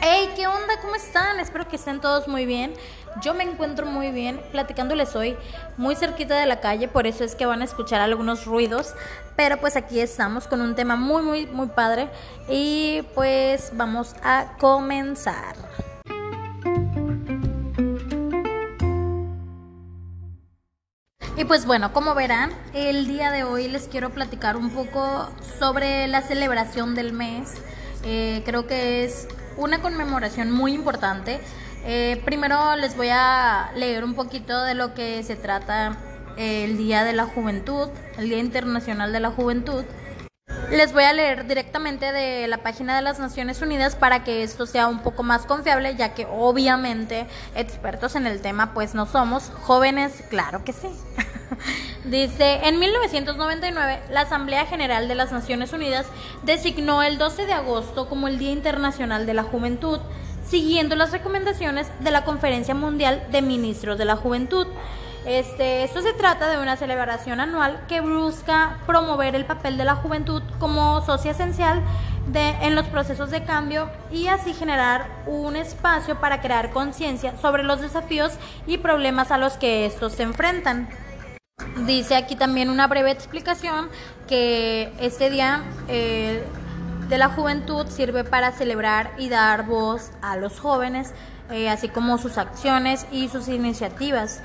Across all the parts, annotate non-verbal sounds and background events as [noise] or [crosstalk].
Hey, ¿qué onda? ¿Cómo están? Espero que estén todos muy bien. Yo me encuentro muy bien, platicándoles hoy, muy cerquita de la calle, por eso es que van a escuchar algunos ruidos, pero pues aquí estamos con un tema muy, muy, muy padre y pues vamos a comenzar. Y pues bueno, como verán, el día de hoy les quiero platicar un poco sobre la celebración del mes. Eh, creo que es una conmemoración muy importante. Eh, primero les voy a leer un poquito de lo que se trata el Día de la Juventud, el Día Internacional de la Juventud. Les voy a leer directamente de la página de las Naciones Unidas para que esto sea un poco más confiable, ya que obviamente expertos en el tema pues no somos. Jóvenes, claro que sí. [laughs] Dice, en 1999 la Asamblea General de las Naciones Unidas designó el 12 de agosto como el Día Internacional de la Juventud, siguiendo las recomendaciones de la Conferencia Mundial de Ministros de la Juventud. Este, esto se trata de una celebración anual que busca promover el papel de la juventud como socio esencial de, en los procesos de cambio y así generar un espacio para crear conciencia sobre los desafíos y problemas a los que estos se enfrentan. Dice aquí también una breve explicación que este día eh, de la juventud sirve para celebrar y dar voz a los jóvenes, eh, así como sus acciones y sus iniciativas.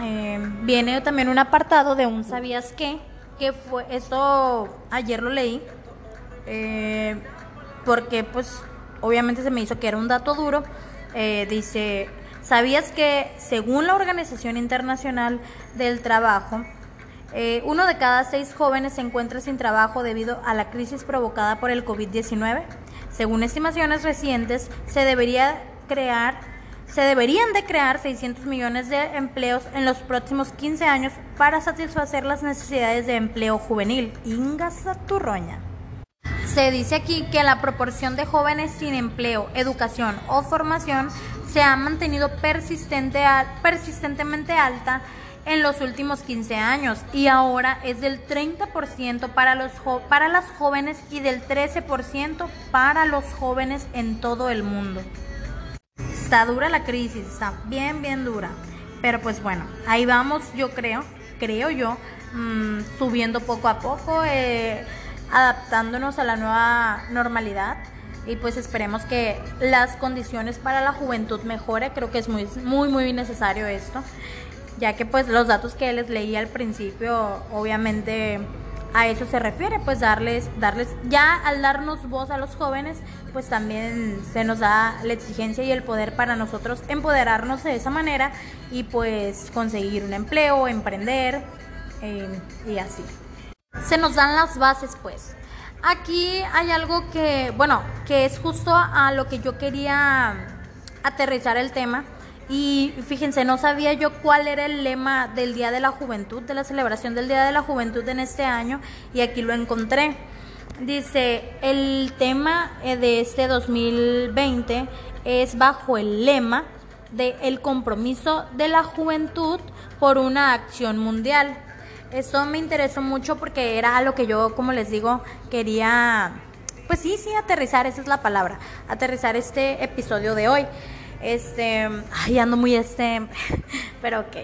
Eh, viene también un apartado de un sabías qué, que fue, esto ayer lo leí, porque pues obviamente se me hizo que era un dato duro, dice, ¿sabías que según la Organización Internacional del Trabajo, uno de cada seis jóvenes se encuentra sin trabajo debido a la crisis provocada por el COVID-19? Según estimaciones recientes, se debería crear se deberían de crear 600 millones de empleos en los próximos 15 años para satisfacer las necesidades de empleo juvenil. Ingasa Turroña. Se dice aquí que la proporción de jóvenes sin empleo, educación o formación se ha mantenido persistente, persistentemente alta en los últimos 15 años y ahora es del 30% para, los para las jóvenes y del 13% para los jóvenes en todo el mundo está dura la crisis, está bien, bien dura. Pero pues bueno, ahí vamos, yo creo, creo yo, mmm, subiendo poco a poco, eh, adaptándonos a la nueva normalidad. Y pues esperemos que las condiciones para la juventud mejore. Creo que es muy, muy, muy necesario esto. Ya que pues los datos que les leí al principio, obviamente a eso se refiere, pues darles, darles, ya al darnos voz a los jóvenes, pues también se nos da la exigencia y el poder para nosotros empoderarnos de esa manera y pues conseguir un empleo, emprender eh, y así. Se nos dan las bases pues. Aquí hay algo que, bueno, que es justo a lo que yo quería aterrizar el tema y fíjense, no sabía yo cuál era el lema del Día de la Juventud, de la celebración del Día de la Juventud en este año, y aquí lo encontré. Dice, el tema eh, de este 2020 es bajo el lema de el compromiso de la juventud por una acción mundial. Esto me interesó mucho porque era lo que yo, como les digo, quería, pues sí, sí, aterrizar, esa es la palabra, aterrizar este episodio de hoy. Este, ay, ando muy este, [laughs] pero ok.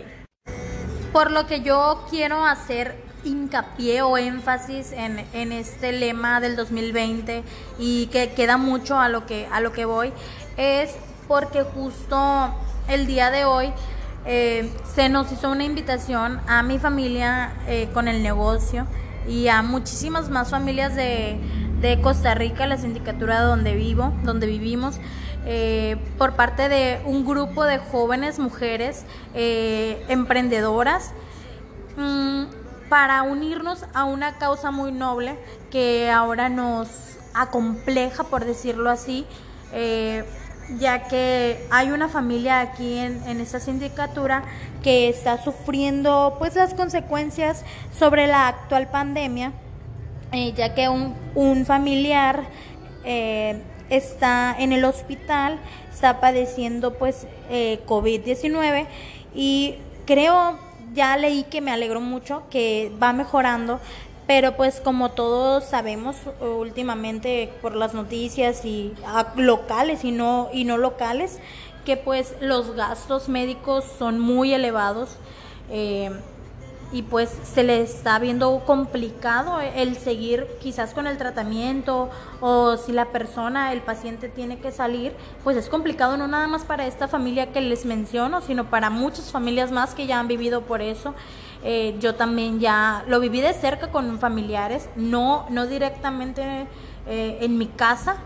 Por lo que yo quiero hacer hincapié o énfasis en, en, este lema del 2020 y que queda mucho a lo que, a lo que voy, es porque justo el día de hoy eh, se nos hizo una invitación a mi familia eh, con el negocio y a muchísimas más familias de, Costa Rica, la sindicatura donde vivo, donde vivimos. Eh, por parte de un grupo de jóvenes mujeres emprendedoras mm, para unirnos a una causa muy noble que ahora nos acompleja, por decirlo así, ya que hay una familia aquí en, en, esta sindicatura que está sufriendo pues las consecuencias sobre la actual pandemia, ya que un, un familiar está en el hospital, está padeciendo pues eh, COVID-19 y creo, ya leí que me alegro mucho, que va mejorando, pero pues como todos sabemos últimamente por las noticias y ah, locales y no y no locales que pues los gastos médicos son muy elevados eh, y pues se le está viendo complicado el seguir quizás con el tratamiento o si la persona, el paciente tiene que salir, pues es complicado no nada más para esta familia que les menciono, sino para muchas familias más que ya han vivido por eso. Eh, yo también ya lo viví de cerca con familiares, no, no directamente eh, en mi casa,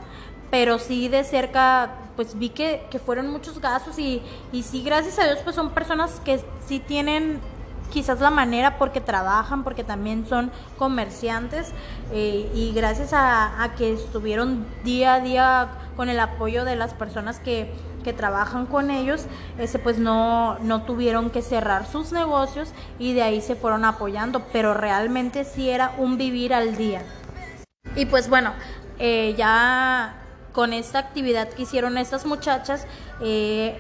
pero sí de cerca pues vi que, que fueron muchos gastos y, y sí, gracias a Dios, pues son personas que sí tienen quizás la manera porque trabajan, porque también son comerciantes eh, y gracias a, que estuvieron día a día con el apoyo de las personas que, que trabajan con ellos, ese pues no, no tuvieron que cerrar sus negocios y de ahí se fueron apoyando, pero realmente sí era un vivir al día. Y pues bueno, eh, ya con esta actividad que hicieron estas muchachas, eh,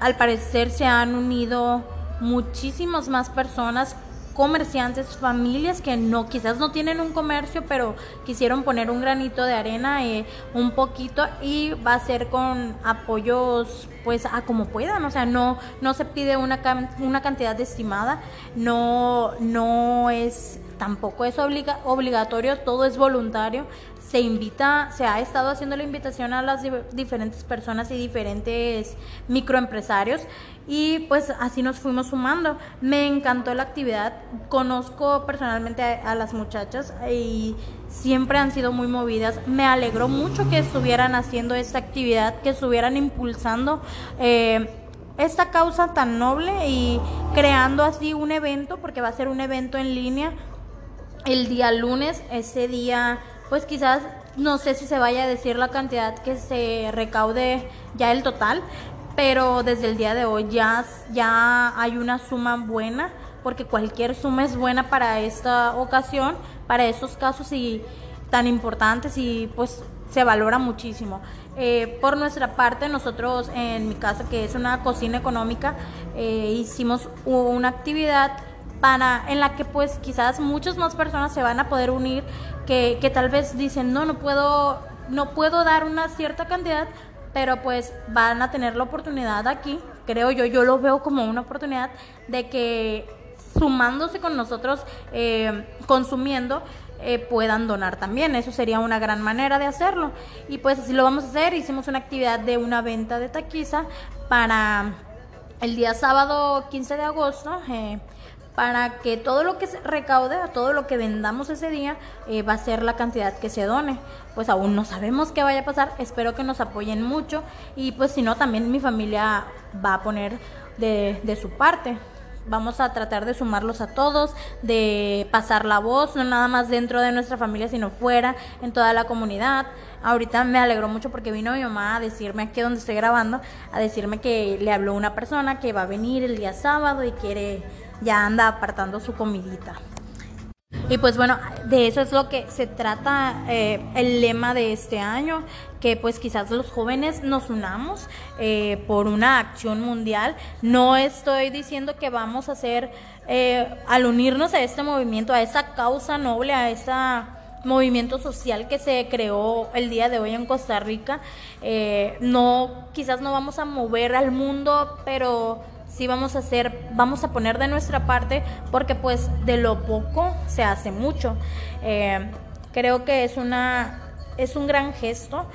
al parecer se han unido muchísimas más personas comerciantes, familias que no, quizás no tienen un comercio, pero quisieron poner un granito de arena, eh, un poquito, y va a ser con apoyos, pues, a como puedan, o sea, no, no se pide una, una cantidad estimada, no, no es, tampoco es obliga, obligatorio, todo es voluntario, se invita, se ha estado haciendo la invitación a las diferentes personas y diferentes microempresarios y pues así nos fuimos sumando. Me encantó la actividad, conozco personalmente a, las muchachas y siempre han sido muy movidas. Me alegró mucho que estuvieran haciendo esta actividad, que estuvieran impulsando. Eh, esta causa tan noble y creando así un evento, porque va a ser un evento en línea el día lunes, ese día pues quizás no sé si se vaya a decir la cantidad que se recaude ya el total, pero desde el día de hoy ya, ya hay una suma buena, porque cualquier suma es buena para esta ocasión, para estos casos y tan importantes y pues se valora muchísimo. Eh, por nuestra parte, nosotros en mi casa, que es una cocina económica, eh, hicimos una actividad para en la que pues quizás muchas más personas se van a poder unir que, que tal vez dicen no no puedo no puedo dar una cierta cantidad pero pues van a tener la oportunidad aquí creo yo yo lo veo como una oportunidad de que sumándose con nosotros eh, consumiendo eh, puedan donar también. Eso sería una gran manera de hacerlo. Y pues así lo vamos a hacer. Hicimos una actividad de una venta de taquiza para el día sábado 15 de agosto. Eh, para que todo lo que se recaude, todo lo que vendamos ese día, va a ser la cantidad que se done. Pues aún no sabemos qué vaya a pasar, espero que nos apoyen mucho y pues si no, también mi familia va a poner de su parte. Vamos a tratar de sumarlos a todos, de pasar la voz, no nada más dentro de nuestra familia, sino fuera, en toda la comunidad. Ahorita me alegró mucho porque vino mi mamá a decirme aquí donde estoy grabando, a decirme que le habló una persona que va a venir el día sábado y quiere ya anda apartando su comidita. Y pues bueno, de eso es lo que se trata eh, el lema de este año, que pues quizás los jóvenes nos unamos eh, por una acción mundial. No estoy diciendo que vamos a hacer, eh, al unirnos a este movimiento, a esa causa noble, a ese movimiento social que se creó el día de hoy en Costa Rica, no, quizás no vamos a mover al mundo, pero sí vamos a hacer, vamos a poner de nuestra parte porque pues de lo poco se hace mucho. Eh, creo que es una, es un gran gesto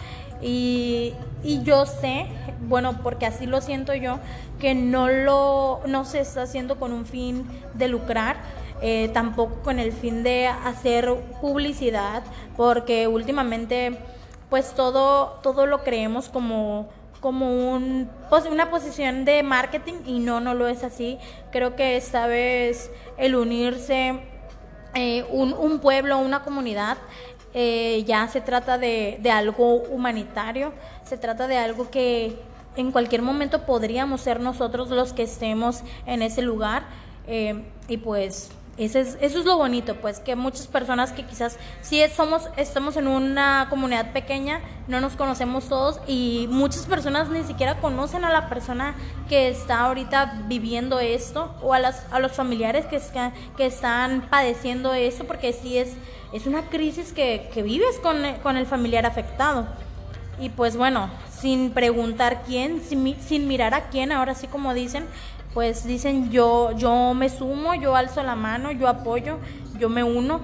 y, y, yo sé, bueno, porque así lo siento yo, que no lo, no se está haciendo con un fin de lucrar. Eh, tampoco con el fin de hacer publicidad, porque últimamente pues todo, todo lo creemos como como un, una posición de marketing y no, no lo es así. Creo que esta vez el unirse eh, un, pueblo, una comunidad, eh, ya se trata de, de, algo humanitario, se trata de algo que en cualquier momento podríamos ser nosotros los que estemos en ese lugar. Eh, y pues Eso es, eso es lo bonito, pues, que muchas personas que quizás sí somos, estamos en una comunidad pequeña, no nos conocemos todos y muchas personas ni siquiera conocen a la persona que está ahorita viviendo esto o a, las, a los familiares que, que están padeciendo eso, porque sí es, es una crisis que, que vives con, con el familiar afectado. Y pues bueno, sin preguntar quién, sin, sin mirar a quién, ahora sí como dicen, pues dicen yo, yo me sumo, yo alzo la mano, yo apoyo, yo me uno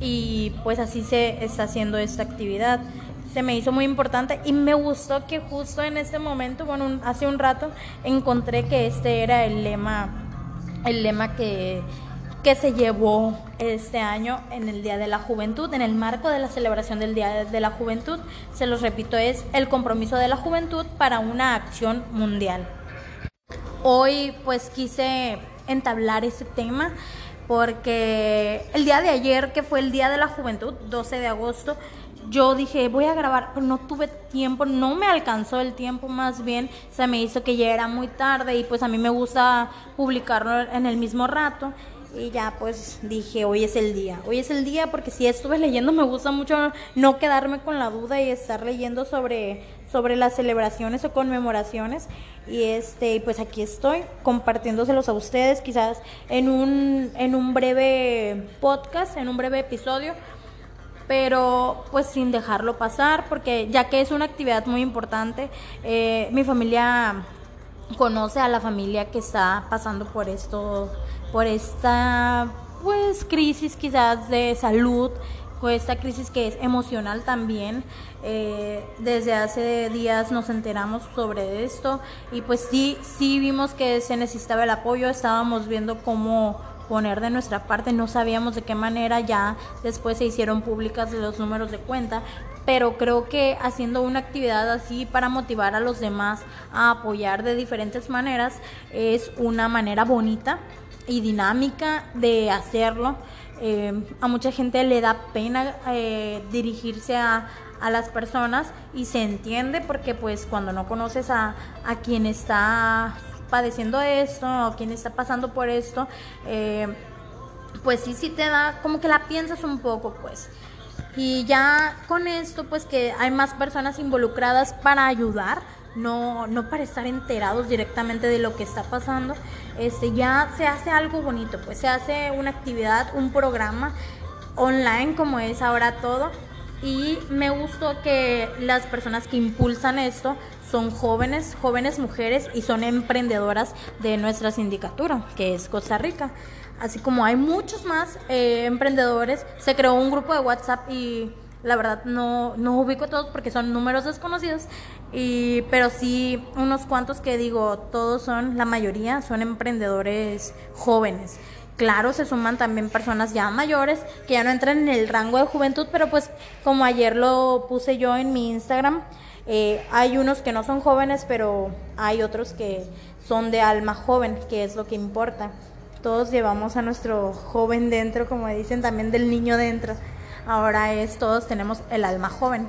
y pues así se está haciendo esta actividad. Se me hizo muy importante y me gustó que justo en este momento, bueno, hace un rato encontré que este era el lema, el lema que, que se llevó este año en el Día de la Juventud, en el marco de la celebración del Día de la Juventud. Se los repito, es el compromiso de la juventud para una acción mundial. Hoy pues quise entablar ese tema porque el día de ayer, que fue el Día de la Juventud, 12 de agosto, yo dije, voy a grabar, pero no tuve tiempo, no me alcanzó el tiempo más bien, se me hizo que ya era muy tarde y pues a mí me gusta publicarlo en el mismo rato y ya pues dije, hoy es el día, hoy es el día porque si estuve leyendo me gusta mucho no quedarme con la duda y estar leyendo sobre, sobre las celebraciones o conmemoraciones. Y este pues aquí estoy compartiéndoselos a ustedes quizás en un, en un breve podcast, en un breve episodio pero pues sin dejarlo pasar porque ya que es una actividad muy importante eh, mi familia conoce a la familia que está pasando por esto por esta pues crisis quizás de salud, con esta crisis que es emocional también. Eh, desde hace días nos enteramos sobre esto y pues sí, sí vimos que se necesitaba el apoyo, estábamos viendo cómo poner de nuestra parte, no sabíamos de qué manera, ya después se hicieron públicas los números de cuenta, pero creo que haciendo una actividad así para motivar a los demás a apoyar de diferentes maneras es una manera bonita y dinámica de hacerlo. Eh, a mucha gente le da pena eh, dirigirse a, a, las personas y se entiende porque pues cuando no conoces a, a quien está padeciendo esto o quien está pasando por esto, eh, pues sí, sí te da como que la piensas un poco pues. Y ya con esto pues que hay más personas involucradas para ayudar no, no para estar enterados directamente de lo que está pasando, este, ya se hace algo bonito, pues se hace una actividad, un programa online como es ahora todo. Y me gustó que las personas que impulsan esto son jóvenes, jóvenes mujeres y son emprendedoras de nuestra sindicatura, que es Costa Rica. Así como hay muchos más eh, emprendedores, se creó un grupo de WhatsApp y la verdad no, no ubico todos porque son números desconocidos, y, pero sí unos cuantos que digo, todos son, la mayoría son emprendedores jóvenes. Claro, se suman también personas ya mayores que ya no entran en el rango de juventud, pero pues como ayer lo puse yo en mi Instagram, eh, hay unos que no son jóvenes, pero hay otros que son de alma joven, que es lo que importa. Todos llevamos a nuestro joven dentro, como dicen también del niño dentro ahora es todos tenemos el alma joven.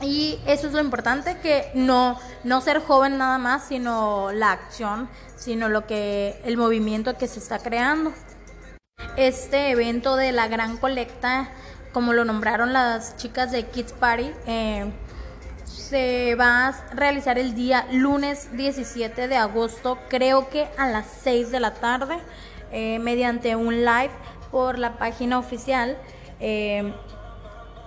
Y eso es lo importante, que no, no ser joven nada más, sino la acción, sino lo que, el movimiento que se está creando. Este evento de la gran colecta, como lo nombraron las chicas de Kids Party, eh, se va a realizar el día lunes 17 de agosto, creo que a las 6 de la tarde, eh, mediante un live por la página oficial. Eh,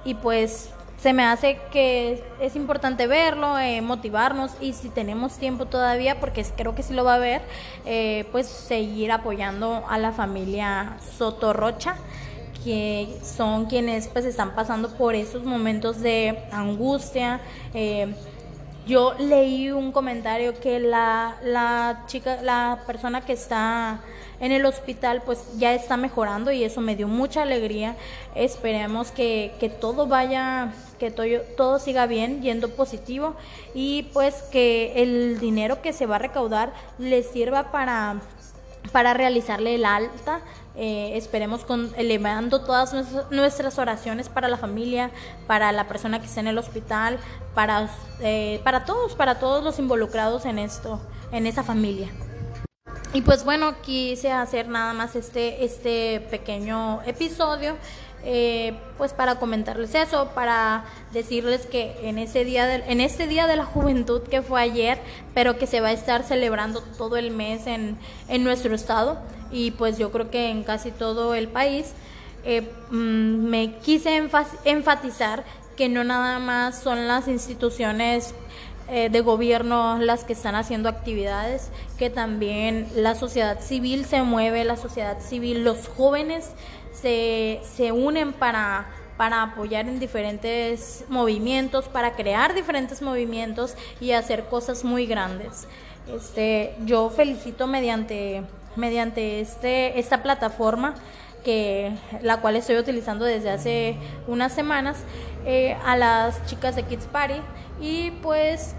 y pues se me hace que es importante verlo, eh, motivarnos y si tenemos tiempo todavía, porque creo que sí lo va a ver, eh, pues seguir apoyando a la familia Sotorrocha que son quienes pues están pasando por esos momentos de angustia. Yo leí un comentario que la, la chica, la persona que está en el hospital pues ya está mejorando y eso me dio mucha alegría. Esperemos que, que todo vaya, que todo, todo siga bien, yendo positivo y pues que el dinero que se va a recaudar le sirva para, para realizarle el alta. Eh, esperemos con elevando todas nuestras oraciones para la familia, para la persona que está en el hospital, para, eh, para todos, para todos los involucrados en esto, en esa familia. Y pues bueno, quise hacer nada más este, este pequeño episodio. Eh, pues para comentarles eso, para decirles que en ese día de, en este día de la juventud que fue ayer, pero que se va a estar celebrando todo el mes en, en nuestro estado y pues yo creo que en casi todo el país, eh, mm, me quise enfatizar que no nada más son las instituciones eh, de gobierno las que están haciendo actividades, que también la sociedad civil se mueve, la sociedad civil, los jóvenes se, se unen para, para apoyar en diferentes movimientos, para crear diferentes movimientos y hacer cosas muy grandes. Este, yo felicito mediante, mediante este, esta plataforma que la cual estoy utilizando desde hace unas semanas eh, a las chicas de Kids Party. Y pues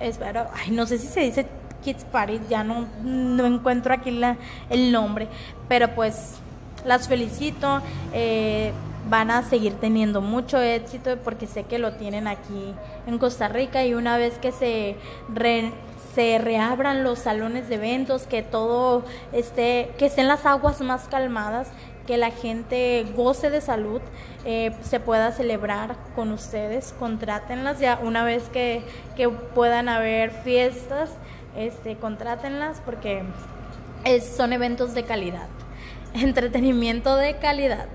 espero, ay, no sé si se dice Kids Party, ya no, no encuentro aquí la, el nombre, pero pues las felicito, eh, van a seguir teniendo mucho éxito porque sé que lo tienen aquí en Costa Rica y una vez que se se reabran los salones de eventos, que todo esté, que estén las aguas más calmadas, que la gente goce de salud, eh, se pueda celebrar con ustedes, contrátenlas ya una vez que, que puedan haber fiestas, este, contrátenlas porque son eventos de calidad, [laughs] entretenimiento de calidad.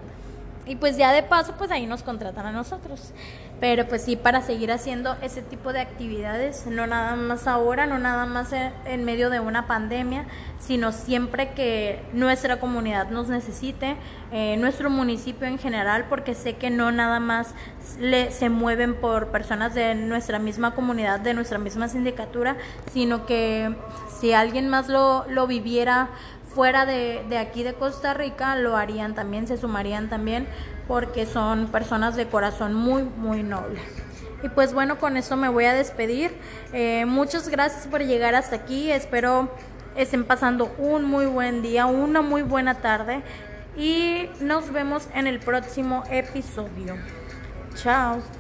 Y pues ya de paso, pues ahí nos contratan a nosotros. Pero pues sí, para seguir haciendo ese tipo de actividades, no nada más ahora, no nada más en, medio de una pandemia, sino siempre que nuestra comunidad nos necesite, eh, nuestro municipio en general, porque sé que no nada más le, se mueven por personas de nuestra misma comunidad, de nuestra misma sindicatura, sino que si alguien más lo, lo viviera fuera de, de aquí de Costa Rica, lo harían también, se sumarían también porque son personas de corazón muy, muy noble. Y pues bueno, con eso me voy a despedir. Eh, muchas gracias por llegar hasta aquí. Espero estén pasando un muy buen día, una muy buena tarde. Y nos vemos en el próximo episodio. Chao.